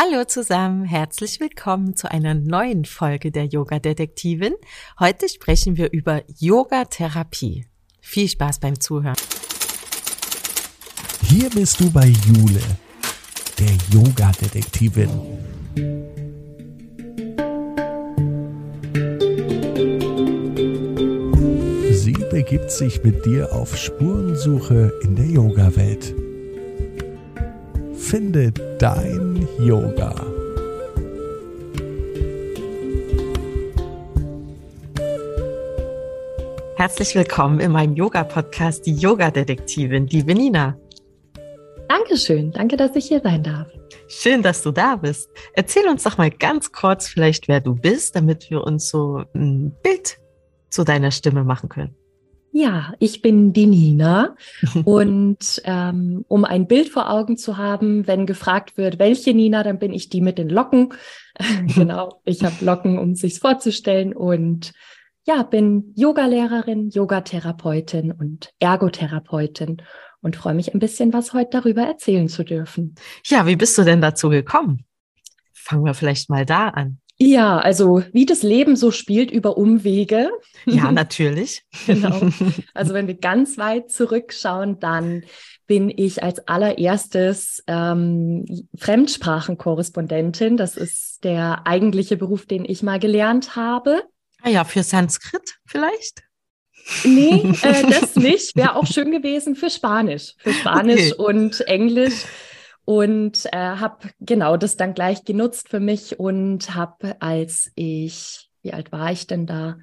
Hallo zusammen, herzlich willkommen zu einer neuen Folge der Yoga Detektivin. Heute sprechen wir über Yoga-Therapie. Viel Spaß beim Zuhören. Hier bist du bei Jule, der Yoga Detektivin. Sie begibt sich mit dir auf Spurensuche in der Yoga-Welt. Finde dein Yoga. Herzlich willkommen in meinem Yoga-Podcast, die Yoga-Detektivin, die Nina. Dankeschön, danke, dass ich hier sein darf. Schön, dass du da bist. Erzähl uns doch mal ganz kurz vielleicht, wer du bist, damit wir uns so ein Bild zu deiner Stimme machen können. Ja, ich bin die Nina und ähm, um ein Bild vor Augen zu haben, wenn gefragt wird, welche Nina, dann bin ich die mit den Locken. genau, ich habe Locken, um sich's vorzustellen und ja, bin Yogalehrerin, Yogatherapeutin und Ergotherapeutin und freue mich ein bisschen, was heute darüber erzählen zu dürfen. Ja, wie bist du denn dazu gekommen? Fangen wir vielleicht mal da an. Ja, also wie das Leben so spielt über Umwege. Ja, natürlich. genau. Also wenn wir ganz weit zurückschauen, dann bin ich als allererstes ähm, Fremdsprachenkorrespondentin. Das ist der eigentliche Beruf, den ich mal gelernt habe. Ah ja, für Sanskrit vielleicht? Nee, äh, das nicht. Wäre auch schön gewesen für Spanisch. Für Spanisch okay. und Englisch und äh, habe genau das dann gleich genutzt für mich und habe, als ich, wie alt war ich denn da?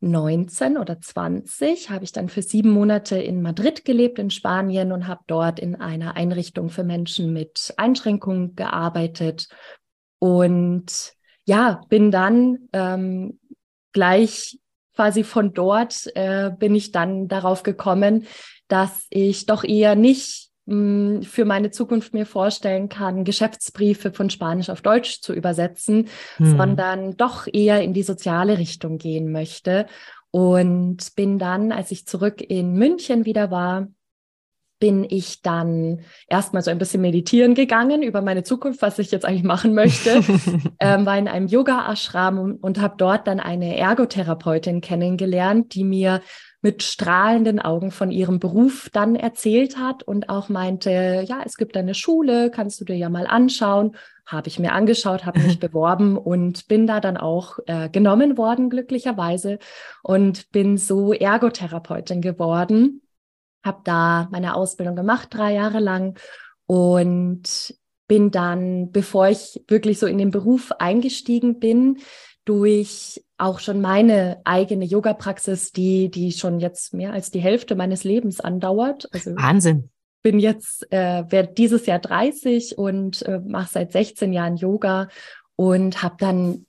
19 oder 20 habe ich dann für sieben Monate in Madrid gelebt, in Spanien und habe dort in einer Einrichtung für Menschen mit Einschränkungen gearbeitet. Und ja, bin dann ähm, gleich quasi von dort äh, bin ich dann darauf gekommen, dass ich doch eher nicht für meine Zukunft mir vorstellen kann, Geschäftsbriefe von Spanisch auf Deutsch zu übersetzen, hm. sondern doch eher in die soziale Richtung gehen möchte. Und bin dann, als ich zurück in München wieder war, bin ich dann erstmal so ein bisschen meditieren gegangen über meine Zukunft, was ich jetzt eigentlich machen möchte. ähm, war in einem Yoga-Ashram und, und habe dort dann eine Ergotherapeutin kennengelernt, die mir mit strahlenden Augen von ihrem Beruf dann erzählt hat und auch meinte, ja, es gibt eine Schule, kannst du dir ja mal anschauen. Habe ich mir angeschaut, habe mich beworben und bin da dann auch äh, genommen worden, glücklicherweise, und bin so Ergotherapeutin geworden. Habe da meine Ausbildung gemacht, drei Jahre lang und bin dann, bevor ich wirklich so in den Beruf eingestiegen bin, durch auch schon meine eigene Yoga-Praxis, die, die schon jetzt mehr als die Hälfte meines Lebens andauert. Also Wahnsinn. Bin jetzt, äh, werde dieses Jahr 30 und äh, mache seit 16 Jahren Yoga und habe dann,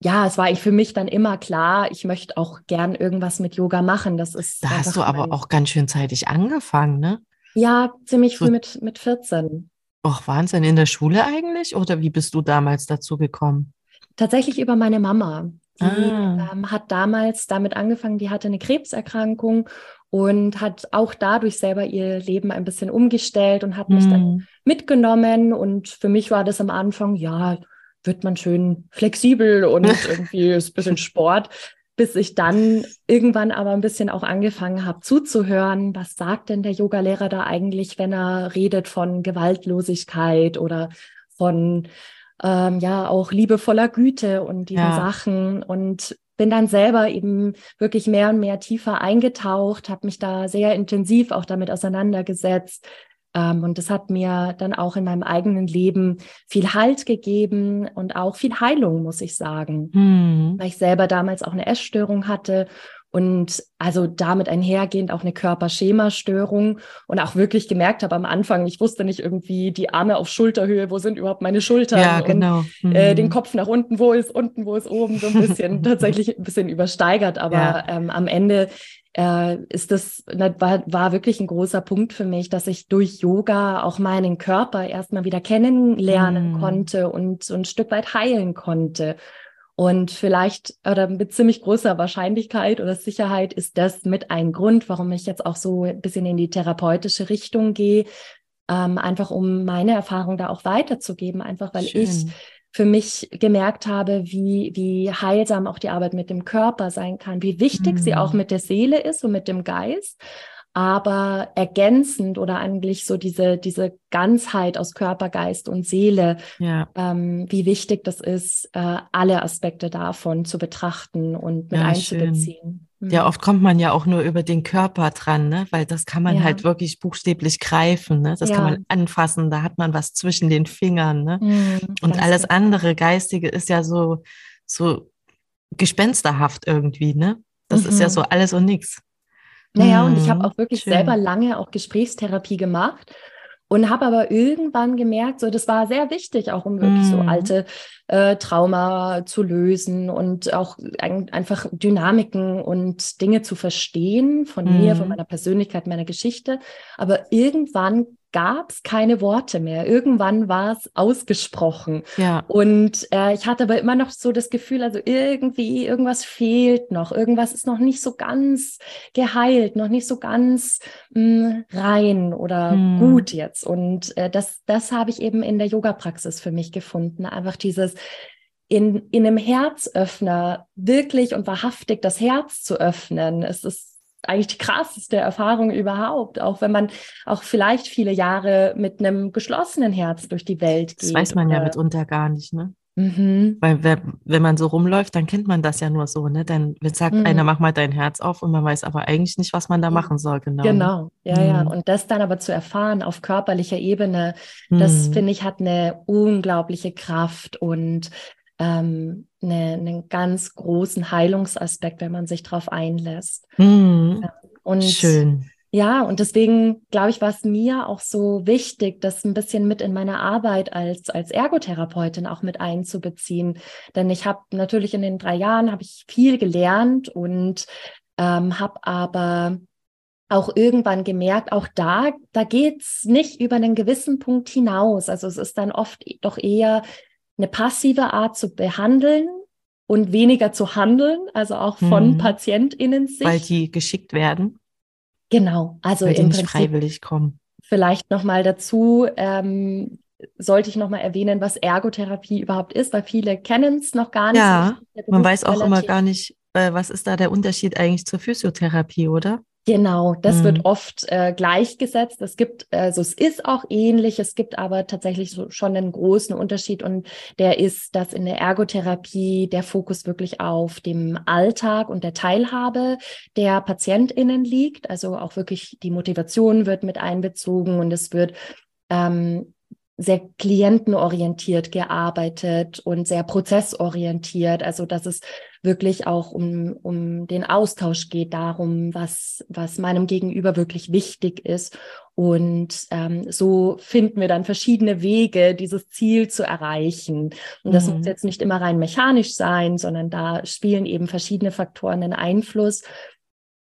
ja, es war für mich dann immer klar, ich möchte auch gern irgendwas mit Yoga machen. Das ist. Da hast du aber auch ganz schön zeitig angefangen, ne? Ja, ziemlich früh mit, mit 14. Och, Wahnsinn. In der Schule eigentlich? Oder wie bist du damals dazu gekommen? Tatsächlich über meine Mama. Die ah. ähm, hat damals damit angefangen, die hatte eine Krebserkrankung und hat auch dadurch selber ihr Leben ein bisschen umgestellt und hat mich dann hm. mitgenommen. Und für mich war das am Anfang, ja, wird man schön flexibel und irgendwie ist ein bisschen Sport, bis ich dann irgendwann aber ein bisschen auch angefangen habe zuzuhören, was sagt denn der Yogalehrer da eigentlich, wenn er redet von Gewaltlosigkeit oder von ähm, ja auch liebevoller Güte und diesen ja. Sachen und bin dann selber eben wirklich mehr und mehr tiefer eingetaucht, habe mich da sehr intensiv auch damit auseinandergesetzt. Ähm, und das hat mir dann auch in meinem eigenen Leben viel Halt gegeben und auch viel Heilung, muss ich sagen, mhm. weil ich selber damals auch eine Essstörung hatte und also damit einhergehend auch eine Körperschemastörung und auch wirklich gemerkt habe am Anfang, ich wusste nicht irgendwie die Arme auf Schulterhöhe, wo sind überhaupt meine Schultern ja, genau. und äh, den mhm. Kopf nach unten, wo ist unten, wo ist oben, so ein bisschen tatsächlich ein bisschen übersteigert, aber ja. ähm, am Ende äh, ist das war, war wirklich ein großer Punkt für mich, dass ich durch Yoga auch meinen Körper erstmal wieder kennenlernen mm. konnte und so ein Stück weit heilen konnte. Und vielleicht oder mit ziemlich großer Wahrscheinlichkeit oder Sicherheit ist das mit ein Grund, warum ich jetzt auch so ein bisschen in die therapeutische Richtung gehe, ähm, einfach um meine Erfahrung da auch weiterzugeben, einfach weil Schön. ich für mich gemerkt habe, wie, wie heilsam auch die Arbeit mit dem Körper sein kann, wie wichtig mhm. sie auch mhm. mit der Seele ist und mit dem Geist, aber ergänzend oder eigentlich so diese, diese Ganzheit aus Körper, Geist und Seele, ja. ähm, wie wichtig das ist, äh, alle Aspekte davon zu betrachten und mit ja, einzubeziehen. Schön. Ja, mhm. oft kommt man ja auch nur über den Körper dran, ne? weil das kann man ja. halt wirklich buchstäblich greifen. Ne? Das ja. kann man anfassen, da hat man was zwischen den Fingern. Ne? Mhm, und alles andere, Geistige, ist ja so, so gespensterhaft irgendwie. Ne? Das mhm. ist ja so mhm. alles und nichts. Naja, mhm. und ich habe mhm, auch wirklich Schön. selber lange auch Gesprächstherapie gemacht und habe aber irgendwann gemerkt, so das war sehr wichtig, auch um wirklich mm. so mhm. alte äh, Trauma zu lösen und auch ein, einfach Dynamiken und Dinge zu verstehen von mm. mir, von mhm. meiner Persönlichkeit, meiner Geschichte. Aber irgendwann gab es keine Worte mehr. Irgendwann war es ausgesprochen. Ja. Und äh, ich hatte aber immer noch so das Gefühl, also irgendwie, irgendwas fehlt noch. Irgendwas ist noch nicht so ganz geheilt, noch nicht so ganz mh, hm, rein oder hm. gut jetzt. Und äh, das, das habe ich eben in der Yoga-Praxis für mich gefunden. Einfach dieses, in, in einem Herzöffner wirklich und wahrhaftig das Herz zu öffnen. Es ist eigentlich die krasseste Erfahrung überhaupt, auch wenn man auch vielleicht viele Jahre mit einem geschlossenen Herz durch die Welt geht. Das weiß man ja mitunter gar nicht, ne? Mhm. Weil wenn man so rumläuft, dann kennt man das ja nur so, ne? Dann sagt mhm. einer, mach mal dein Herz auf und man weiß aber eigentlich nicht, was man da machen soll, genau. Ne? Genau, ja, mhm. ja. Und das dann aber zu erfahren auf körperlicher Ebene, das mhm. finde ich hat eine unglaubliche Kraft und ähm, eine, einen ganz großen Heilungsaspekt, wenn man sich darauf einlässt. Mhm. Und Schön. Ja, und deswegen glaube ich, war es mir auch so wichtig, das ein bisschen mit in meine Arbeit als, als Ergotherapeutin auch mit einzubeziehen. Denn ich habe natürlich in den drei Jahren habe ich viel gelernt und ähm, habe aber auch irgendwann gemerkt, auch da, da geht's nicht über einen gewissen Punkt hinaus. Also es ist dann oft doch eher eine passive Art zu behandeln und weniger zu handeln, also auch von mhm. PatientInnen sich. Weil die geschickt werden. Genau, also Weil die nicht Prinzip freiwillig kommen. Vielleicht nochmal dazu, ähm, sollte ich nochmal erwähnen, was Ergotherapie überhaupt ist, weil viele kennen es noch gar nicht. Ja, man weiß auch immer gar nicht, äh, was ist da der Unterschied eigentlich zur Physiotherapie, oder? Genau, das mhm. wird oft äh, gleichgesetzt. Es gibt, also es ist auch ähnlich, es gibt aber tatsächlich so schon einen großen Unterschied und der ist, dass in der Ergotherapie der Fokus wirklich auf dem Alltag und der Teilhabe der PatientInnen liegt. Also auch wirklich die Motivation wird mit einbezogen und es wird ähm, sehr klientenorientiert gearbeitet und sehr prozessorientiert. Also dass es wirklich auch um, um den Austausch geht, darum, was, was meinem Gegenüber wirklich wichtig ist. Und ähm, so finden wir dann verschiedene Wege, dieses Ziel zu erreichen. Und das mhm. muss jetzt nicht immer rein mechanisch sein, sondern da spielen eben verschiedene Faktoren einen Einfluss.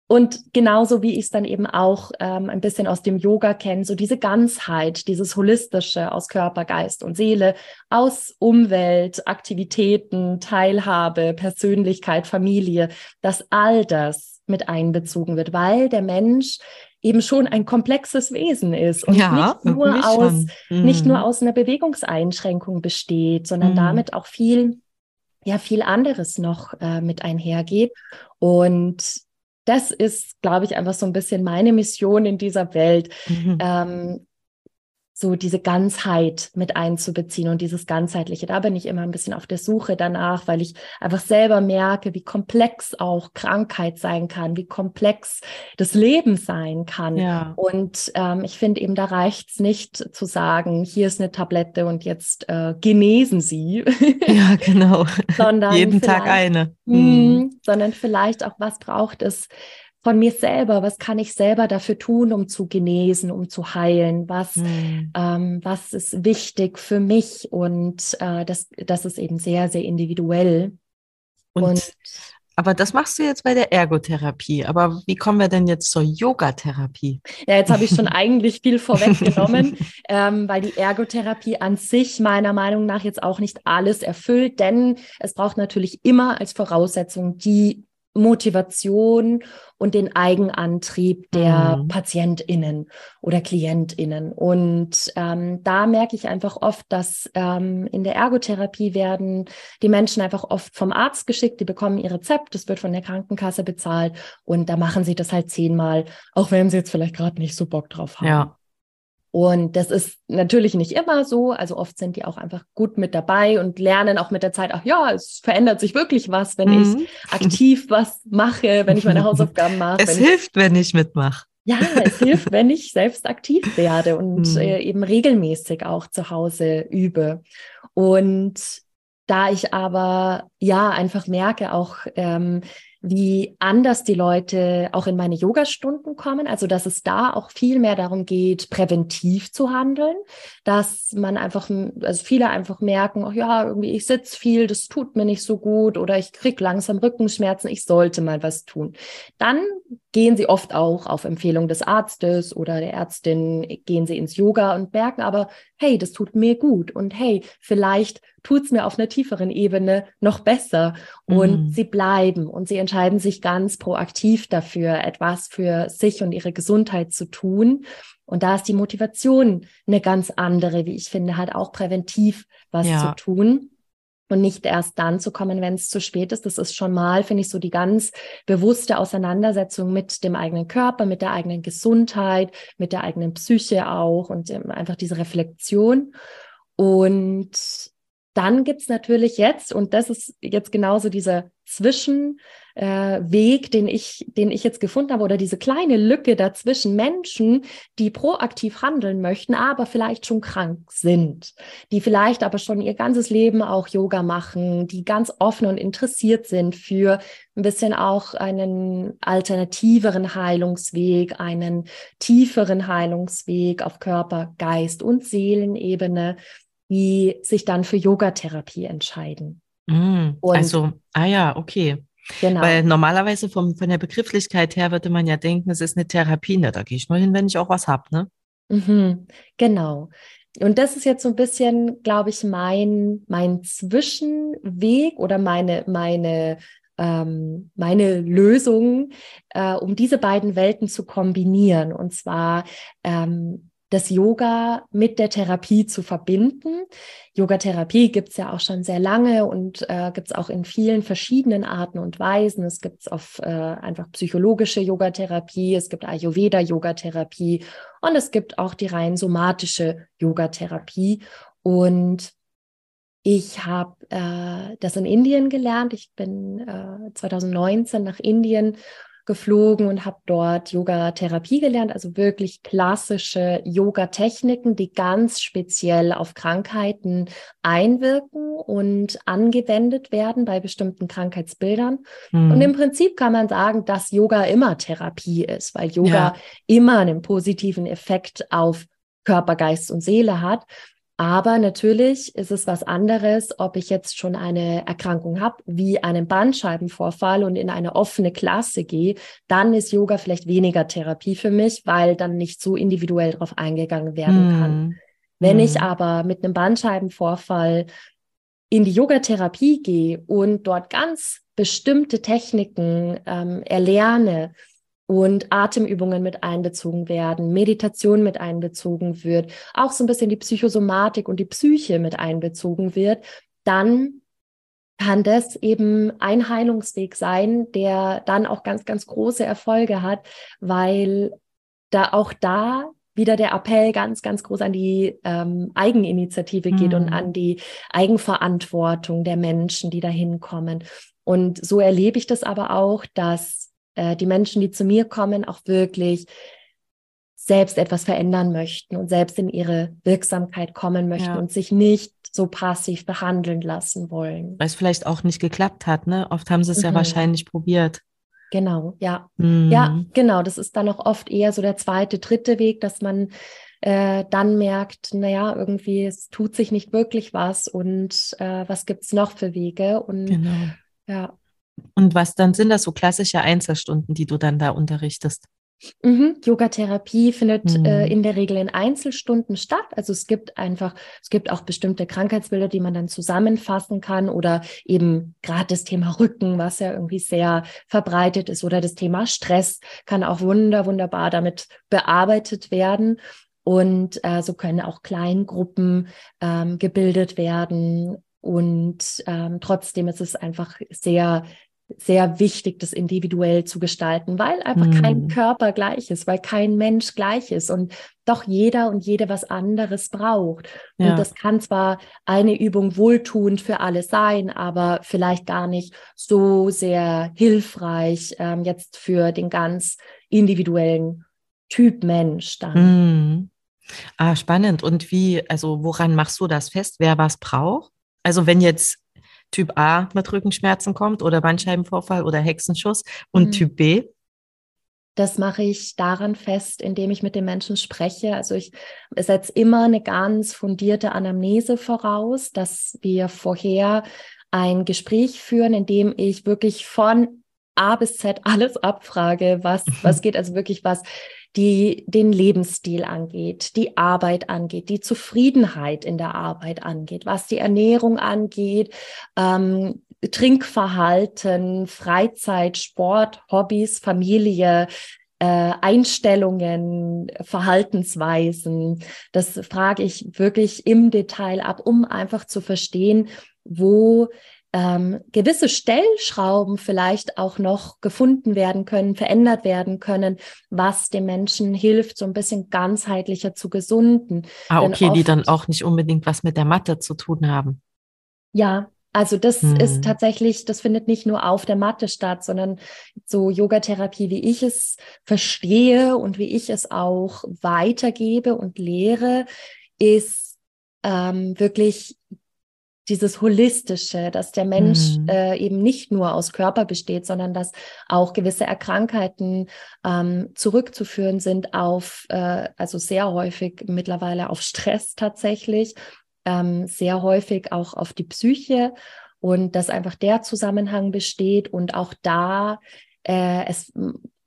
Und genauso wie ich es dann eben auch ähm, ein bisschen aus dem Yoga kenne, so diese Ganzheit, dieses Holistische aus Körper, Geist und Seele, aus Umwelt, Aktivitäten, Teilhabe, Persönlichkeit, Familie, dass all das mit einbezogen wird, weil der Mensch eben schon ein komplexes Wesen ist und ja, nicht, nur aus, mhm. nicht nur aus einer Bewegungseinschränkung besteht, sondern mhm. damit auch viel, ja, viel anderes noch äh, mit einhergeht. Und das ist, glaube ich, einfach so ein bisschen meine Mission in dieser Welt, mhm. ähm, so diese Ganzheit mit einzubeziehen und dieses ganzheitliche. Da bin ich immer ein bisschen auf der Suche danach, weil ich einfach selber merke, wie komplex auch Krankheit sein kann, wie komplex das Leben sein kann. Ja. Und ähm, ich finde eben, da reicht es nicht zu sagen, hier ist eine Tablette und jetzt äh, genesen Sie. Ja, genau. sondern Jeden Tag eine. Mh, mhm. sondern vielleicht auch, was braucht es von mir selber, was kann ich selber dafür tun, um zu genesen, um zu heilen, was, mhm. ähm, was ist wichtig für mich und äh, das, das ist eben sehr, sehr individuell. Und, und aber das machst du jetzt bei der Ergotherapie. Aber wie kommen wir denn jetzt zur Yogatherapie? Ja, jetzt habe ich schon eigentlich viel vorweggenommen, ähm, weil die Ergotherapie an sich meiner Meinung nach jetzt auch nicht alles erfüllt, denn es braucht natürlich immer als Voraussetzung die Motivation und den Eigenantrieb der mhm. PatientInnen oder KlientInnen. Und ähm, da merke ich einfach oft, dass ähm, in der Ergotherapie werden die Menschen einfach oft vom Arzt geschickt, die bekommen ihr Rezept, das wird von der Krankenkasse bezahlt und da machen sie das halt zehnmal, auch wenn sie jetzt vielleicht gerade nicht so Bock drauf haben. Ja. Und das ist natürlich nicht immer so. Also oft sind die auch einfach gut mit dabei und lernen auch mit der Zeit, ach ja, es verändert sich wirklich was, wenn mhm. ich aktiv was mache, wenn ich meine Hausaufgaben mache. Es wenn hilft, ich, wenn ich mitmache. Ja, es hilft, wenn ich selbst aktiv werde und mhm. äh, eben regelmäßig auch zu Hause übe. Und da ich aber ja einfach merke, auch ähm, wie anders die Leute auch in meine Yoga-Stunden kommen. Also, dass es da auch viel mehr darum geht, präventiv zu handeln, dass man einfach, also viele einfach merken, oh ja, irgendwie ich sitze viel, das tut mir nicht so gut oder ich krieg langsam Rückenschmerzen, ich sollte mal was tun. Dann gehen sie oft auch auf Empfehlung des Arztes oder der Ärztin, gehen sie ins Yoga und merken aber, hey, das tut mir gut und hey, vielleicht tut es mir auf einer tieferen Ebene noch besser. Und mhm. sie bleiben und sie entscheiden sich ganz proaktiv dafür, etwas für sich und ihre Gesundheit zu tun. Und da ist die Motivation eine ganz andere, wie ich finde, halt auch präventiv was ja. zu tun und nicht erst dann zu kommen, wenn es zu spät ist. Das ist schon mal, finde ich, so die ganz bewusste Auseinandersetzung mit dem eigenen Körper, mit der eigenen Gesundheit, mit der eigenen Psyche auch und ähm, einfach diese Reflexion. Und dann gibt es natürlich jetzt, und das ist jetzt genauso dieser Zwischenweg, äh, den ich, den ich jetzt gefunden habe, oder diese kleine Lücke dazwischen Menschen, die proaktiv handeln möchten, aber vielleicht schon krank sind, die vielleicht aber schon ihr ganzes Leben auch Yoga machen, die ganz offen und interessiert sind für ein bisschen auch einen alternativeren Heilungsweg, einen tieferen Heilungsweg auf Körper, Geist und Seelenebene die sich dann für Yogatherapie entscheiden. Mm, also, ah ja, okay. Genau. Weil normalerweise vom, von der Begrifflichkeit her würde man ja denken, es ist eine Therapie. Ne? Da gehe ich nur hin, wenn ich auch was habe. Ne? Mhm, genau. Und das ist jetzt so ein bisschen, glaube ich, mein, mein Zwischenweg oder meine, meine, ähm, meine Lösung, äh, um diese beiden Welten zu kombinieren. Und zwar ähm, das Yoga mit der Therapie zu verbinden. Yogatherapie gibt es ja auch schon sehr lange und äh, gibt es auch in vielen verschiedenen Arten und Weisen. Es gibt auf äh, einfach psychologische Yogatherapie, es gibt Ayurveda-Yogatherapie und es gibt auch die rein somatische Yogatherapie. Und ich habe äh, das in Indien gelernt. Ich bin äh, 2019 nach Indien geflogen und habe dort Yoga-Therapie gelernt, also wirklich klassische Yoga-Techniken, die ganz speziell auf Krankheiten einwirken und angewendet werden bei bestimmten Krankheitsbildern. Mhm. Und im Prinzip kann man sagen, dass Yoga immer Therapie ist, weil Yoga ja. immer einen positiven Effekt auf Körper, Geist und Seele hat. Aber natürlich ist es was anderes, ob ich jetzt schon eine Erkrankung habe, wie einen Bandscheibenvorfall und in eine offene Klasse gehe, dann ist Yoga vielleicht weniger Therapie für mich, weil dann nicht so individuell darauf eingegangen werden kann. Mm. Wenn mm. ich hm. aber mit einem Bandscheibenvorfall in die Yogatherapie gehe und dort ganz bestimmte Techniken ähm, erlerne, und Atemübungen mit einbezogen werden, Meditation mit einbezogen wird, auch so ein bisschen die Psychosomatik und die Psyche mit einbezogen wird, dann kann das eben ein Heilungsweg sein, der dann auch ganz, ganz große Erfolge hat, weil da auch da wieder der Appell ganz, ganz groß an die ähm, Eigeninitiative geht mhm. und an die Eigenverantwortung der Menschen, die da hinkommen. Und so erlebe ich das aber auch, dass äh, die Menschen, die zu mir kommen, auch wirklich selbst etwas verändern möchten und selbst in ihre Wirksamkeit kommen möchten ja. und sich nicht so passiv behandeln lassen wollen. Weil es vielleicht auch nicht geklappt hat, ne? Oft haben sie es mhm. ja wahrscheinlich probiert. Genau, ja. Mhm. Ja, genau. Das ist dann auch oft eher so der zweite, dritte Weg, dass man äh, dann merkt, naja, irgendwie, es tut sich nicht wirklich was und äh, was gibt es noch für Wege? Und genau. ja. Und was dann sind das so klassische Einzelstunden, die du dann da unterrichtest? Mhm. Yoga-Therapie findet mhm. äh, in der Regel in Einzelstunden statt. Also es gibt einfach, es gibt auch bestimmte Krankheitsbilder, die man dann zusammenfassen kann oder eben gerade das Thema Rücken, was ja irgendwie sehr verbreitet ist oder das Thema Stress kann auch wunder, wunderbar damit bearbeitet werden. Und äh, so können auch Kleingruppen ähm, gebildet werden. Und ähm, trotzdem ist es einfach sehr sehr wichtig, das individuell zu gestalten, weil einfach mm. kein Körper gleich ist, weil kein Mensch gleich ist und doch jeder und jede was anderes braucht. Ja. Und das kann zwar eine Übung wohltuend für alle sein, aber vielleicht gar nicht so sehr hilfreich ähm, jetzt für den ganz individuellen Typ Mensch dann. Mm. Ah, spannend. Und wie, also woran machst du das fest, wer was braucht? Also wenn jetzt Typ A mit Rückenschmerzen kommt oder Bandscheibenvorfall oder Hexenschuss und mhm. Typ B? Das mache ich daran fest, indem ich mit den Menschen spreche. Also ich setze immer eine ganz fundierte Anamnese voraus, dass wir vorher ein Gespräch führen, in dem ich wirklich von A bis Z alles abfrage, was, was geht, also wirklich was die den Lebensstil angeht, die Arbeit angeht, die Zufriedenheit in der Arbeit angeht, was die Ernährung angeht, ähm, Trinkverhalten, Freizeit, Sport, Hobbys, Familie, äh, Einstellungen, Verhaltensweisen. Das frage ich wirklich im Detail ab, um einfach zu verstehen, wo ähm, gewisse Stellschrauben vielleicht auch noch gefunden werden können, verändert werden können, was dem Menschen hilft, so ein bisschen ganzheitlicher zu gesunden. Ah, okay, oft, die dann auch nicht unbedingt was mit der Matte zu tun haben. Ja, also das hm. ist tatsächlich, das findet nicht nur auf der Matte statt, sondern so Yogatherapie, wie ich es verstehe und wie ich es auch weitergebe und lehre, ist ähm, wirklich dieses Holistische, dass der Mensch mhm. äh, eben nicht nur aus Körper besteht, sondern dass auch gewisse Erkrankheiten ähm, zurückzuführen sind auf, äh, also sehr häufig mittlerweile auf Stress tatsächlich, ähm, sehr häufig auch auf die Psyche und dass einfach der Zusammenhang besteht und auch da äh, es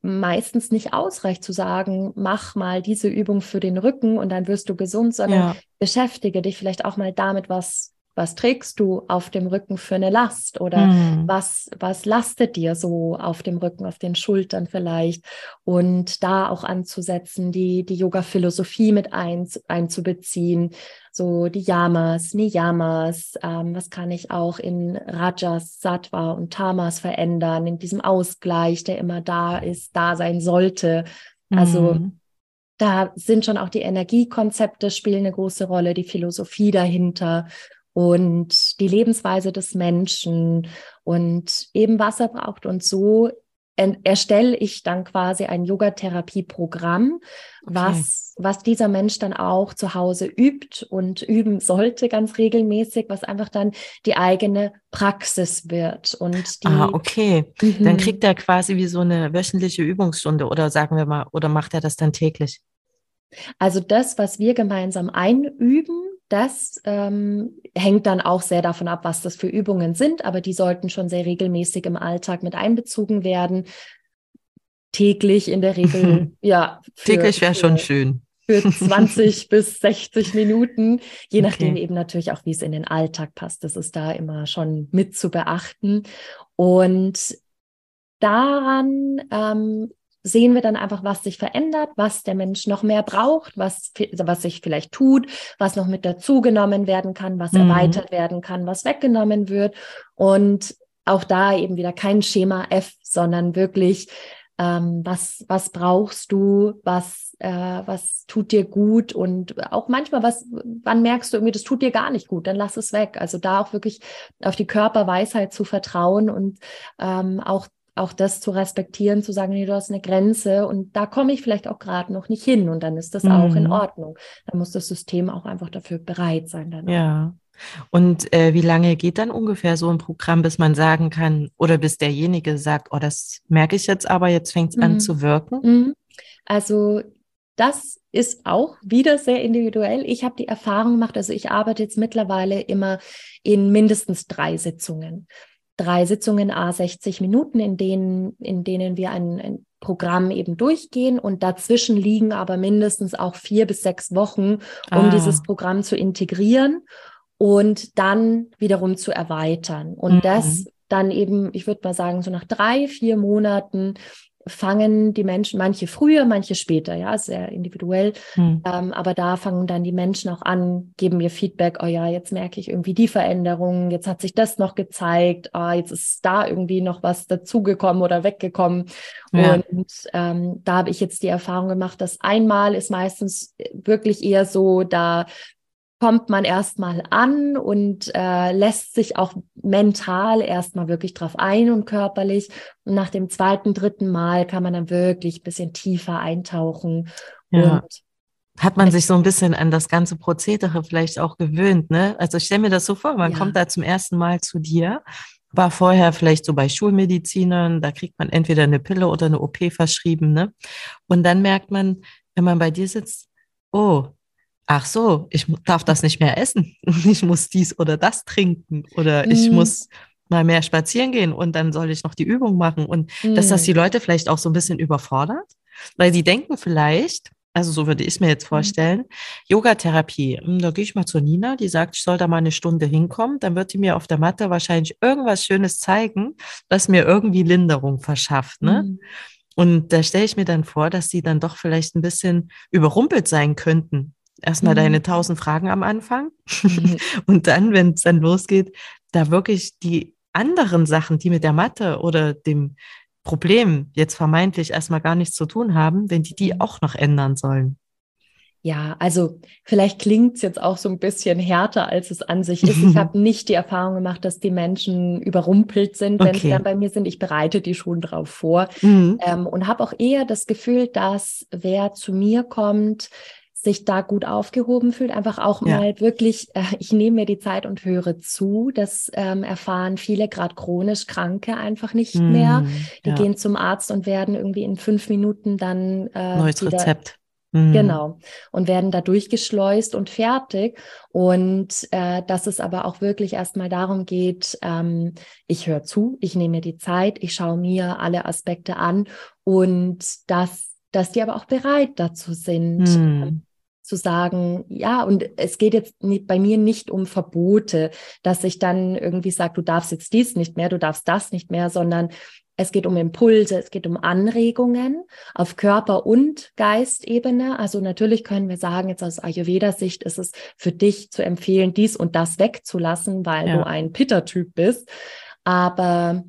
meistens nicht ausreicht zu sagen, mach mal diese Übung für den Rücken und dann wirst du gesund, sondern ja. beschäftige dich vielleicht auch mal damit, was was trägst du auf dem Rücken für eine Last oder mhm. was, was lastet dir so auf dem Rücken, auf den Schultern vielleicht und da auch anzusetzen, die, die Yoga-Philosophie mit ein, einzubeziehen, so die Yamas, Niyamas, ähm, was kann ich auch in Rajas, Sattva und Tamas verändern, in diesem Ausgleich, der immer da ist, da sein sollte. Also mhm. da sind schon auch die Energiekonzepte spielen eine große Rolle, die Philosophie dahinter und die Lebensweise des Menschen und eben was er braucht. Und so erstelle ich dann quasi ein Yogatherapie-Programm, okay. was, was dieser Mensch dann auch zu Hause übt und üben sollte ganz regelmäßig, was einfach dann die eigene Praxis wird. Und die, ah, okay. Mhm. Dann kriegt er quasi wie so eine wöchentliche Übungsstunde oder sagen wir mal, oder macht er das dann täglich? Also das, was wir gemeinsam einüben, das ähm, hängt dann auch sehr davon ab, was das für Übungen sind, aber die sollten schon sehr regelmäßig im Alltag mit einbezogen werden. Täglich in der Regel, ja. Für, Täglich wäre schon schön. Für 20 bis 60 Minuten, je nachdem okay. eben natürlich auch, wie es in den Alltag passt. Das ist da immer schon mit zu beachten. Und daran ähm, sehen wir dann einfach, was sich verändert, was der Mensch noch mehr braucht, was, was sich vielleicht tut, was noch mit dazugenommen werden kann, was mhm. erweitert werden kann, was weggenommen wird. Und auch da eben wieder kein Schema F, sondern wirklich, ähm, was, was brauchst du, was, äh, was tut dir gut und auch manchmal, was, wann merkst du irgendwie, das tut dir gar nicht gut, dann lass es weg. Also da auch wirklich auf die Körperweisheit zu vertrauen und ähm, auch auch das zu respektieren, zu sagen, nee, du hast eine Grenze und da komme ich vielleicht auch gerade noch nicht hin und dann ist das mhm. auch in mhm. Ordnung. Dann muss das System auch einfach dafür bereit sein. Dann ja. Und äh, wie lange geht dann ungefähr so ein Programm, bis man sagen kann oder bis derjenige sagt, oh, das merke ich jetzt aber, jetzt fängt es mhm. an zu wirken? Mhm. Also das ist auch wieder sehr individuell. Ich habe die Erfahrung gemacht, also ich arbeite jetzt mittlerweile immer in mindestens drei Sitzungen drei Sitzungen a 60 Minuten, in denen, in denen wir ein, ein Programm eben durchgehen und dazwischen liegen aber mindestens auch vier bis sechs Wochen, um ah. dieses Programm zu integrieren und dann wiederum zu erweitern. Und mhm. das dann eben, ich würde mal sagen, so nach drei, vier Monaten fangen die Menschen, manche früher, manche später, ja, sehr individuell. Hm. Ähm, aber da fangen dann die Menschen auch an, geben mir Feedback, oh ja, jetzt merke ich irgendwie die Veränderung, jetzt hat sich das noch gezeigt, ah, jetzt ist da irgendwie noch was dazugekommen oder weggekommen. Ja. Und ähm, da habe ich jetzt die Erfahrung gemacht, dass einmal ist meistens wirklich eher so, da kommt man erstmal an und äh, lässt sich auch mental erstmal wirklich drauf ein und körperlich. Und nach dem zweiten, dritten Mal kann man dann wirklich ein bisschen tiefer eintauchen. Ja. Und hat man sich so ein bisschen an das ganze Prozedere vielleicht auch gewöhnt, ne? Also ich stelle mir das so vor, man ja. kommt da zum ersten Mal zu dir, war vorher vielleicht so bei Schulmedizinern, da kriegt man entweder eine Pille oder eine OP verschrieben, ne? Und dann merkt man, wenn man bei dir sitzt, oh, ach so, ich darf das nicht mehr essen. Ich muss dies oder das trinken oder mhm. ich muss mal mehr spazieren gehen und dann soll ich noch die Übung machen. Und mhm. dass das die mhm. Leute vielleicht auch so ein bisschen überfordert, weil sie denken vielleicht, also so würde ich mir jetzt mhm. vorstellen, mhm. Yogatherapie, hm, da gehe ich mal zur Nina, die sagt, ich soll da mal eine Stunde hinkommen, dann wird die mir auf der Matte wahrscheinlich irgendwas Schönes zeigen, was mir irgendwie Linderung verschafft. Ne? Mhm. Und da stelle ich mir dann vor, dass sie dann doch vielleicht ein bisschen überrumpelt sein könnten erstmal mhm. deine tausend Fragen am Anfang mhm. und dann, wenn es dann losgeht, da wirklich die anderen Sachen, die mit der Mathe oder dem Problem jetzt vermeintlich erstmal gar nichts zu tun haben, wenn die die mhm. auch noch ändern sollen. Ja, also vielleicht klingt es jetzt auch so ein bisschen härter, als es an sich ist. Ich habe nicht die Erfahrung gemacht, dass die Menschen überrumpelt sind, wenn okay. sie dann bei mir sind. Ich bereite die schon drauf vor mhm. ähm, und habe auch eher das Gefühl, dass wer zu mir kommt, sich da gut aufgehoben fühlt, einfach auch ja. mal wirklich, äh, ich nehme mir die Zeit und höre zu. Das ähm, erfahren viele gerade chronisch Kranke einfach nicht mm, mehr. Die ja. gehen zum Arzt und werden irgendwie in fünf Minuten dann äh, neues wieder, Rezept. Mm. Genau. Und werden da durchgeschleust und fertig. Und äh, dass es aber auch wirklich erstmal darum geht, ähm, ich höre zu, ich nehme mir die Zeit, ich schaue mir alle Aspekte an und dass dass die aber auch bereit dazu sind, mm zu sagen, ja, und es geht jetzt bei mir nicht um Verbote, dass ich dann irgendwie sage, du darfst jetzt dies nicht mehr, du darfst das nicht mehr, sondern es geht um Impulse, es geht um Anregungen auf Körper- und Geistebene. Also natürlich können wir sagen, jetzt aus Ayurveda-Sicht ist es für dich zu empfehlen, dies und das wegzulassen, weil ja. du ein Pitter-Typ bist. Aber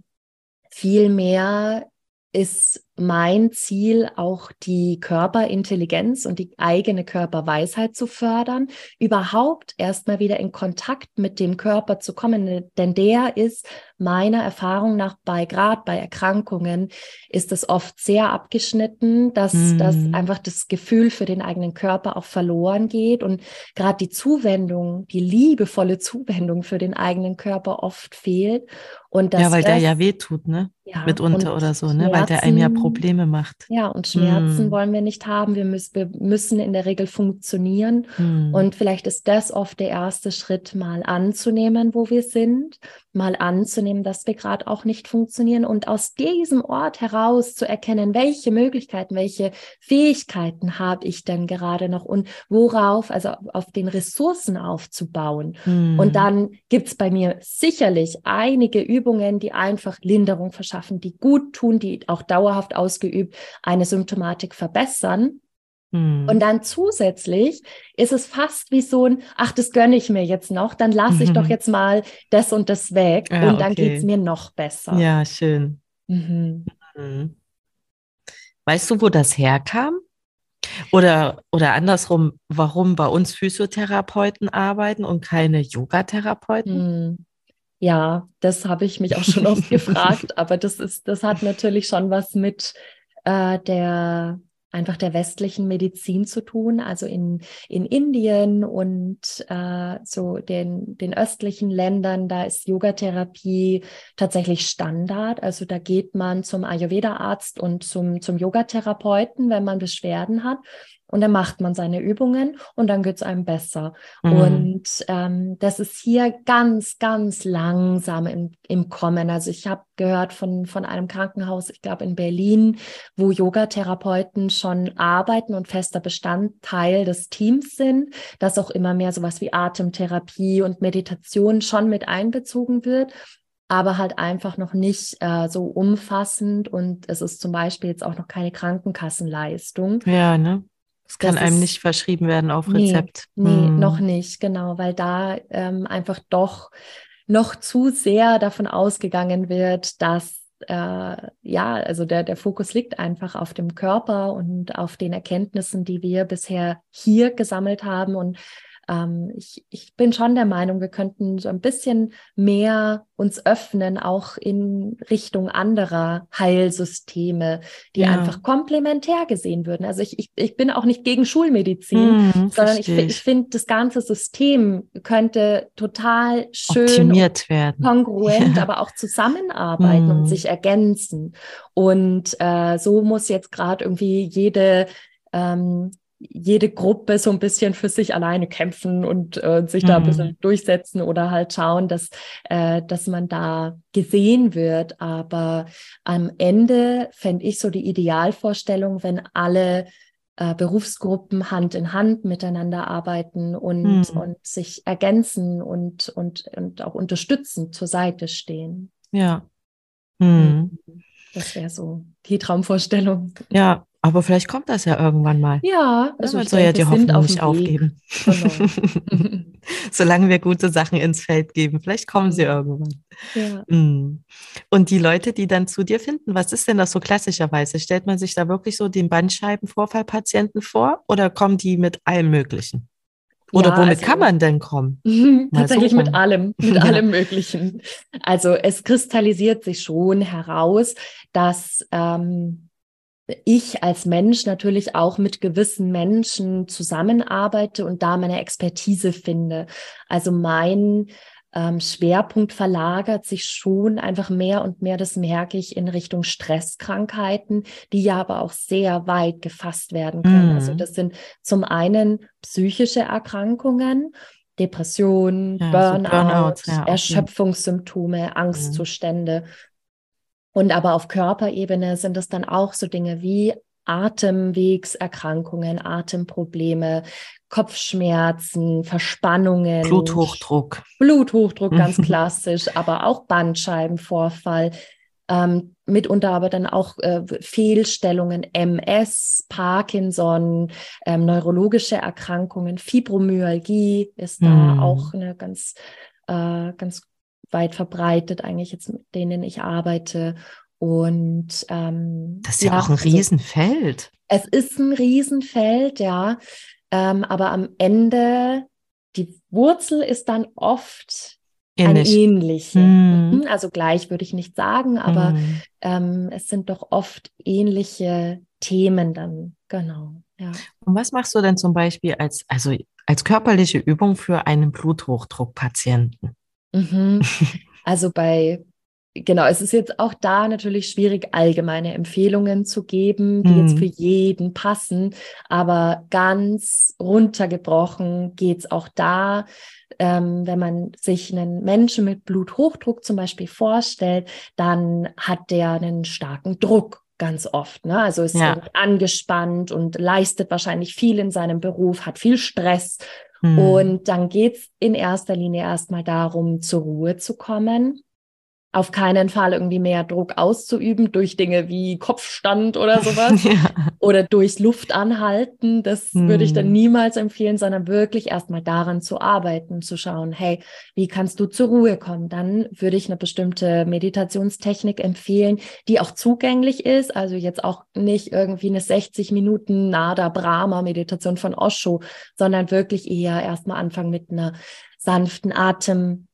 vielmehr ist mein Ziel, auch die Körperintelligenz und die eigene Körperweisheit zu fördern, überhaupt erstmal wieder in Kontakt mit dem Körper zu kommen, denn der ist meiner Erfahrung nach bei gerade bei Erkrankungen ist es oft sehr abgeschnitten, dass, mhm. dass einfach das Gefühl für den eigenen Körper auch verloren geht und gerade die Zuwendung, die liebevolle Zuwendung für den eigenen Körper oft fehlt. Und das ja, weil der ja wehtut, ne? Ja, Mitunter oder so, ne? weil der einem ja Probleme macht. Ja, und Schmerzen hm. wollen wir nicht haben. Wir, müssen, wir müssen in der Regel funktionieren. Hm. Und vielleicht ist das oft der erste Schritt, mal anzunehmen, wo wir sind, mal anzunehmen, dass wir gerade auch nicht funktionieren und aus diesem Ort heraus zu erkennen, welche Möglichkeiten, welche Fähigkeiten habe ich denn gerade noch und worauf, also auf den Ressourcen aufzubauen. Hm. Und dann gibt es bei mir sicherlich einige Übungen, die einfach Linderung verschaffen, die gut tun, die auch dauerhaft ausgeübt eine Symptomatik verbessern. Hm. Und dann zusätzlich ist es fast wie so ein, ach, das gönne ich mir jetzt noch, dann lasse ich mhm. doch jetzt mal das und das weg ja, und dann okay. geht es mir noch besser. Ja, schön. Mhm. Mhm. Weißt du, wo das herkam? Oder, oder andersrum, warum bei uns Physiotherapeuten arbeiten und keine Yogatherapeuten? Hm. Ja, das habe ich mich auch schon oft gefragt, aber das ist, das hat natürlich schon was mit äh, der einfach der westlichen Medizin zu tun, also in, in Indien und äh, so den, den östlichen Ländern, da ist Yogatherapie tatsächlich Standard. Also da geht man zum Ayurveda-Arzt und zum, zum Yogatherapeuten, wenn man Beschwerden hat. Und dann macht man seine Übungen und dann geht es einem besser. Mhm. Und ähm, das ist hier ganz, ganz langsam im, im Kommen. Also ich habe gehört von, von einem Krankenhaus, ich glaube in Berlin, wo Yogatherapeuten schon arbeiten und fester Bestandteil des Teams sind, dass auch immer mehr sowas wie Atemtherapie und Meditation schon mit einbezogen wird aber halt einfach noch nicht äh, so umfassend und es ist zum Beispiel jetzt auch noch keine Krankenkassenleistung. Ja, ne? Es kann einem ist, nicht verschrieben werden auf Rezept. Nee, nee hm. noch nicht, genau, weil da ähm, einfach doch noch zu sehr davon ausgegangen wird, dass äh, ja, also der, der Fokus liegt einfach auf dem Körper und auf den Erkenntnissen, die wir bisher hier gesammelt haben. Und ähm, ich, ich bin schon der Meinung, wir könnten so ein bisschen mehr uns öffnen, auch in Richtung anderer Heilsysteme, die ja. einfach komplementär gesehen würden. Also ich, ich, ich bin auch nicht gegen Schulmedizin, hm, sondern ich, ich finde, das ganze System könnte total schön optimiert werden, kongruent, ja. aber auch zusammenarbeiten hm. und sich ergänzen. Und äh, so muss jetzt gerade irgendwie jede ähm, jede Gruppe so ein bisschen für sich alleine kämpfen und äh, sich da ein bisschen mhm. durchsetzen oder halt schauen, dass, äh, dass man da gesehen wird. Aber am Ende fände ich so die Idealvorstellung, wenn alle äh, Berufsgruppen Hand in Hand miteinander arbeiten und, mhm. und sich ergänzen und, und, und auch unterstützend zur Seite stehen. Ja. Mhm. Das wäre so die Traumvorstellung. Ja, aber vielleicht kommt das ja irgendwann mal. Ja, also man soll ja die Hoffnung nicht aufgeben. Genau. Solange wir gute Sachen ins Feld geben, vielleicht kommen sie irgendwann. Ja. Mm. Und die Leute, die dann zu dir finden, was ist denn das so klassischerweise? Stellt man sich da wirklich so den Bandscheibenvorfallpatienten vor oder kommen die mit allem Möglichen? Oder ja, womit also, kann man denn kommen? Tatsächlich mit allem, mit allem Möglichen. Also es kristallisiert sich schon heraus, dass ähm, ich als Mensch natürlich auch mit gewissen Menschen zusammenarbeite und da meine Expertise finde. Also mein ähm, Schwerpunkt verlagert sich schon einfach mehr und mehr, das merke ich, in Richtung Stresskrankheiten, die ja aber auch sehr weit gefasst werden können. Also mhm. Also das sind zum einen psychische Erkrankungen, Depression, ja, Burnout, so Burnout ja, Erschöpfungssymptome, Angstzustände. Mhm. Und aber auf Körperebene sind es dann auch so Dinge wie Atemwegserkrankungen, Atemprobleme, Kopfschmerzen, Verspannungen. Bluthochdruck. Bluthochdruck, ganz klassisch, aber auch Bandscheibenvorfall. Ähm, mitunter aber dann auch äh, Fehlstellungen, MS, Parkinson, ähm, neurologische Erkrankungen, Fibromyalgie ist da mm. auch eine ganz, äh, ganz weit verbreitet, eigentlich jetzt mit denen ich arbeite. Und ähm, das ist ja, ja auch ein also Riesenfeld. es ist ein Riesenfeld, ja. Ähm, aber am Ende, die Wurzel ist dann oft Ähnlich. eine ähnliche. Mm. Also gleich würde ich nicht sagen, aber mm. ähm, es sind doch oft ähnliche Themen dann, genau. Ja. Und was machst du denn zum Beispiel als, also als körperliche Übung für einen Bluthochdruckpatienten? Mhm. Also bei, genau, es ist jetzt auch da natürlich schwierig, allgemeine Empfehlungen zu geben, die mhm. jetzt für jeden passen. Aber ganz runtergebrochen geht es auch da, ähm, wenn man sich einen Menschen mit Bluthochdruck zum Beispiel vorstellt, dann hat der einen starken Druck ganz oft. Ne? Also ist ja. angespannt und leistet wahrscheinlich viel in seinem Beruf, hat viel Stress hm. Und dann geht's in erster Linie erstmal darum, zur Ruhe zu kommen auf keinen Fall irgendwie mehr Druck auszuüben durch Dinge wie Kopfstand oder sowas ja. oder durch Luft anhalten. Das hm. würde ich dann hm. niemals empfehlen, sondern wirklich erstmal daran zu arbeiten, zu schauen, hey, wie kannst du zur Ruhe kommen? Dann würde ich eine bestimmte Meditationstechnik empfehlen, die auch zugänglich ist. Also jetzt auch nicht irgendwie eine 60 Minuten Nada Brahma Meditation von Osho, sondern wirklich eher erstmal anfangen mit einer sanften Atem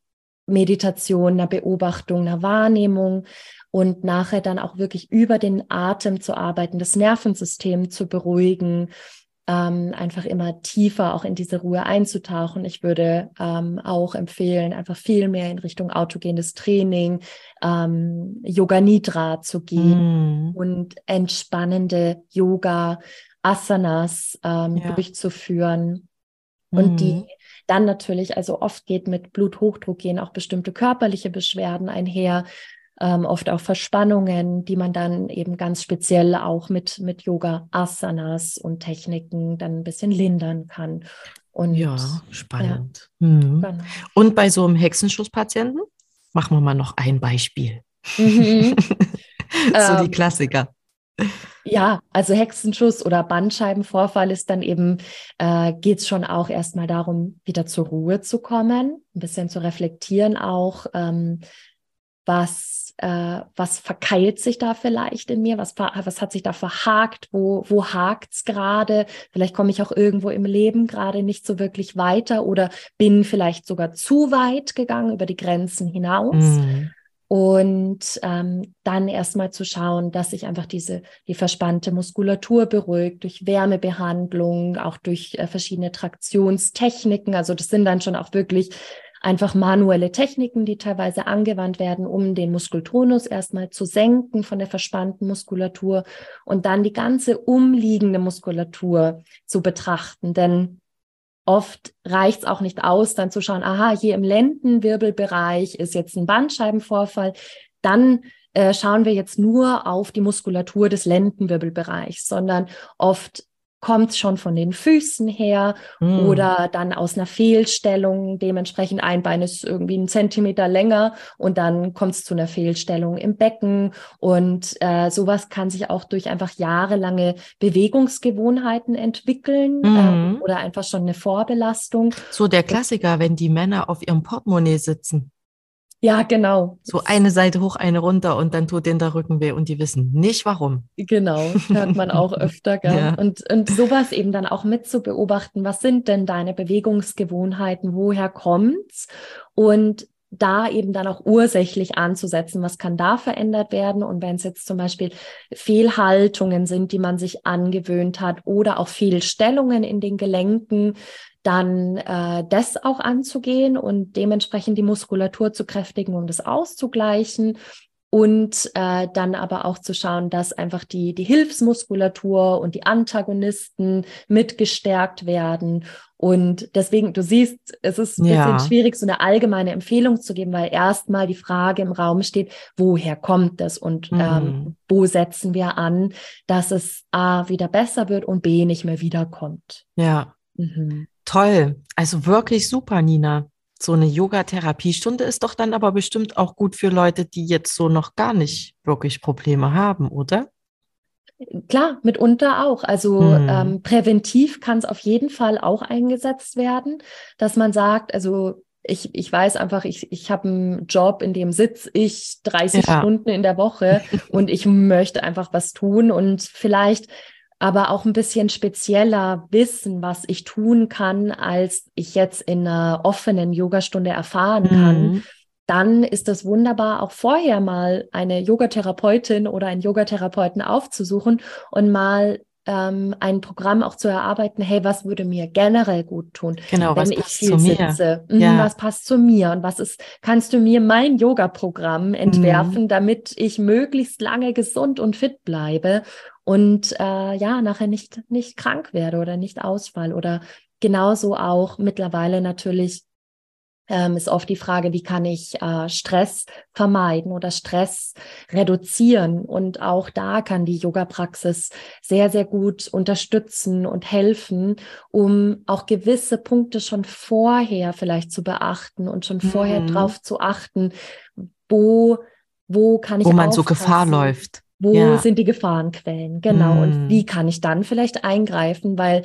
Meditation, einer Beobachtung, einer Wahrnehmung und nachher dann auch wirklich über den Atem zu arbeiten, das Nervensystem zu beruhigen, ähm, einfach immer tiefer auch in diese Ruhe einzutauchen. Ich würde ähm, auch empfehlen, einfach viel mehr in Richtung autogenes Training, ähm, Yoga Nidra zu gehen mm. und entspannende Yoga Asanas ähm, ja. durchzuführen. Und die mhm. Dann natürlich, also oft geht mit Bluthochdruck gehen auch bestimmte körperliche Beschwerden einher, ähm, oft auch Verspannungen, die man dann eben ganz speziell auch mit, mit Yoga, Asanas und Techniken dann ein bisschen lindern kann. Und, ja, spannend. Ja, mhm. genau. Und bei so einem Hexenschusspatienten machen wir mal noch ein Beispiel. Mhm. so die ähm, Klassiker. Ja, also Hexenschuss oder Bandscheibenvorfall ist dann eben, äh, geht es schon auch erstmal darum, wieder zur Ruhe zu kommen, ein bisschen zu reflektieren auch, ähm, was, äh, was verkeilt sich da vielleicht in mir, was, was hat sich da verhakt, wo, wo es gerade, vielleicht komme ich auch irgendwo im Leben gerade nicht so wirklich weiter oder bin vielleicht sogar zu weit gegangen über die Grenzen hinaus. Mhm. Und ähm, dann erstmal zu schauen, dass sich einfach diese, die verspannte Muskulatur beruhigt durch Wärmebehandlung, auch durch äh, verschiedene Traktionstechniken. Also das sind dann schon auch wirklich einfach manuelle Techniken, die teilweise angewandt werden, um den Muskeltonus erstmal zu senken von der verspannten Muskulatur und dann die ganze umliegende Muskulatur zu betrachten. Denn Oft reicht es auch nicht aus, dann zu schauen, aha, hier im Lendenwirbelbereich ist jetzt ein Bandscheibenvorfall. Dann äh, schauen wir jetzt nur auf die Muskulatur des Lendenwirbelbereichs, sondern oft kommt es schon von den Füßen her mm. oder dann aus einer Fehlstellung. Dementsprechend ein Bein ist irgendwie einen Zentimeter länger und dann kommt es zu einer Fehlstellung im Becken. Und äh, sowas kann sich auch durch einfach jahrelange Bewegungsgewohnheiten entwickeln mm. äh, oder einfach schon eine Vorbelastung. So der Klassiker, wenn die Männer auf ihrem Portemonnaie sitzen. Ja, genau. So eine Seite hoch, eine runter und dann tut denen der Rücken weh und die wissen nicht warum. Genau, hört man auch öfter. Gell? Ja. Und, und sowas eben dann auch mit zu beobachten, was sind denn deine Bewegungsgewohnheiten, woher kommt's? Und da eben dann auch ursächlich anzusetzen, was kann da verändert werden und wenn es jetzt zum Beispiel Fehlhaltungen sind, die man sich angewöhnt hat oder auch Fehlstellungen in den Gelenken, dann äh, das auch anzugehen und dementsprechend die Muskulatur zu kräftigen, um das auszugleichen und äh, dann aber auch zu schauen, dass einfach die, die Hilfsmuskulatur und die Antagonisten mitgestärkt werden. Und deswegen, du siehst, es ist ein ja. bisschen schwierig, so eine allgemeine Empfehlung zu geben, weil erstmal die Frage im Raum steht, woher kommt das und mhm. ähm, wo setzen wir an, dass es A wieder besser wird und B nicht mehr wiederkommt. Ja. Mhm. Toll. Also wirklich super, Nina. So eine Yoga-Therapiestunde ist doch dann aber bestimmt auch gut für Leute, die jetzt so noch gar nicht wirklich Probleme haben, oder? Klar, mitunter auch. Also hm. ähm, präventiv kann es auf jeden Fall auch eingesetzt werden, dass man sagt, also ich, ich weiß einfach, ich, ich habe einen Job, in dem sitze ich 30 ja. Stunden in der Woche und ich möchte einfach was tun und vielleicht aber auch ein bisschen spezieller wissen, was ich tun kann, als ich jetzt in einer offenen Yogastunde erfahren kann. Mhm. Dann ist es wunderbar, auch vorher mal eine Yogatherapeutin oder einen Yogatherapeuten aufzusuchen und mal ähm, ein Programm auch zu erarbeiten, hey, was würde mir generell gut tun, genau, wenn ich viel sitze? Mhm, ja. Was passt zu mir? Und was ist, kannst du mir mein Yoga-Programm entwerfen, mhm. damit ich möglichst lange gesund und fit bleibe und äh, ja, nachher nicht, nicht krank werde oder nicht ausfall oder genauso auch mittlerweile natürlich ähm, ist oft die Frage, wie kann ich äh, Stress vermeiden oder Stress reduzieren. Und auch da kann die Yoga-Praxis sehr, sehr gut unterstützen und helfen, um auch gewisse Punkte schon vorher vielleicht zu beachten und schon vorher mhm. drauf zu achten, wo, wo kann ich. Wo man so Gefahr läuft. Wo ja. sind die Gefahrenquellen? Genau. Mhm. Und wie kann ich dann vielleicht eingreifen? Weil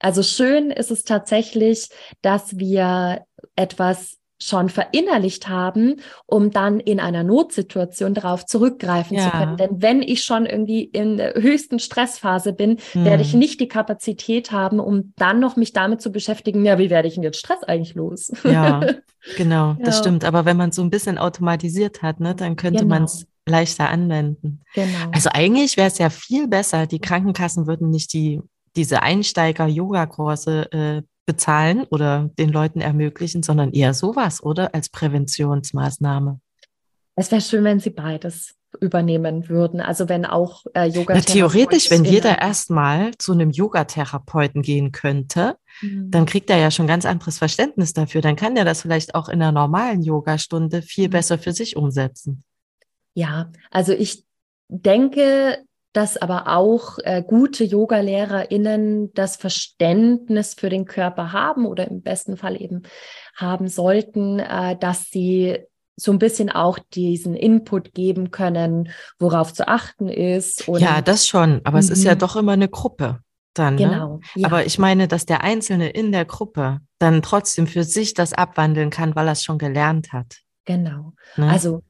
also schön ist es tatsächlich, dass wir etwas schon verinnerlicht haben, um dann in einer Notsituation darauf zurückgreifen ja. zu können. Denn wenn ich schon irgendwie in der höchsten Stressphase bin, hm. werde ich nicht die Kapazität haben, um dann noch mich damit zu beschäftigen, ja, wie werde ich denn jetzt Stress eigentlich los? Ja, genau, das ja. stimmt. Aber wenn man so ein bisschen automatisiert hat, ne, dann könnte genau. man es leichter anwenden. Genau. Also eigentlich wäre es ja viel besser, die Krankenkassen würden nicht die diese Einsteiger-Yoga-Kurse äh, bezahlen oder den Leuten ermöglichen, sondern eher sowas, oder? Als Präventionsmaßnahme. Es wäre schön, wenn sie beides übernehmen würden. Also wenn auch äh, Yoga. Ja, theoretisch, wenn jeder erstmal zu einem Yogatherapeuten gehen könnte, mhm. dann kriegt er ja schon ganz anderes Verständnis dafür. Dann kann er das vielleicht auch in einer normalen Yogastunde viel mhm. besser für sich umsetzen. Ja, also ich denke, dass aber auch äh, gute Yoga-LehrerInnen das Verständnis für den Körper haben oder im besten Fall eben haben sollten, äh, dass sie so ein bisschen auch diesen Input geben können, worauf zu achten ist. ja, das schon, aber es ist ja mhm. doch immer eine Gruppe dann. Ne? Genau. Ne? Ja. Aber ich meine, dass der Einzelne in der Gruppe dann trotzdem für sich das abwandeln kann, weil er es schon gelernt hat. Genau. Ne? Also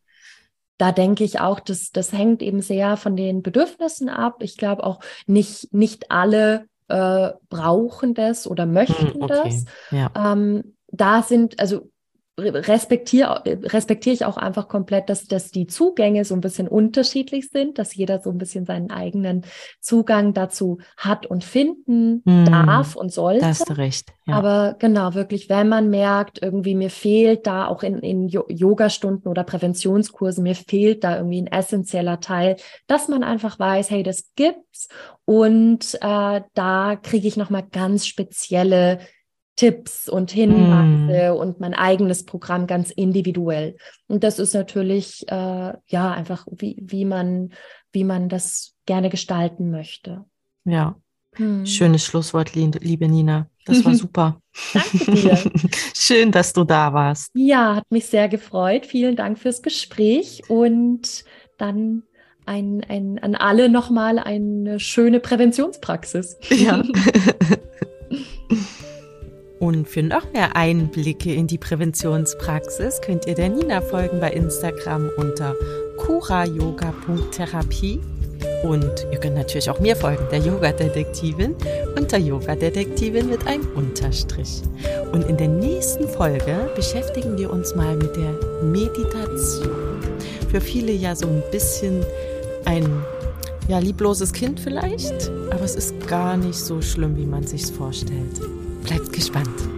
da denke ich auch, dass das hängt eben sehr von den Bedürfnissen ab. Ich glaube auch nicht, nicht alle äh, brauchen das oder möchten hm, okay. das. Ja. Ähm, da sind, also respektiere respektiere ich auch einfach komplett, dass, dass die Zugänge so ein bisschen unterschiedlich sind, dass jeder so ein bisschen seinen eigenen Zugang dazu hat und finden hm, darf und sollte. Da hast du recht. Ja. Aber genau, wirklich, wenn man merkt, irgendwie mir fehlt da auch in, in Yoga-Stunden oder Präventionskursen, mir fehlt da irgendwie ein essentieller Teil, dass man einfach weiß, hey, das gibt's und äh, da kriege ich nochmal ganz spezielle Tipps und Hinweise mm. und mein eigenes Programm ganz individuell. Und das ist natürlich äh, ja einfach, wie, wie, man, wie man das gerne gestalten möchte. Ja. Hm. Schönes Schlusswort, liebe Nina. Das war super. Danke dir. Schön, dass du da warst. Ja, hat mich sehr gefreut. Vielen Dank fürs Gespräch und dann ein, ein, an alle nochmal eine schöne Präventionspraxis. Ja. Und für noch mehr Einblicke in die Präventionspraxis könnt ihr der Nina folgen bei Instagram unter kurayoga.therapie. Und ihr könnt natürlich auch mir folgen, der Yoga-Detektivin, unter Yoga-Detektivin mit einem Unterstrich. Und in der nächsten Folge beschäftigen wir uns mal mit der Meditation. Für viele ja so ein bisschen ein ja, liebloses Kind vielleicht, aber es ist gar nicht so schlimm, wie man sich's vorstellt. Bleibt gespannt.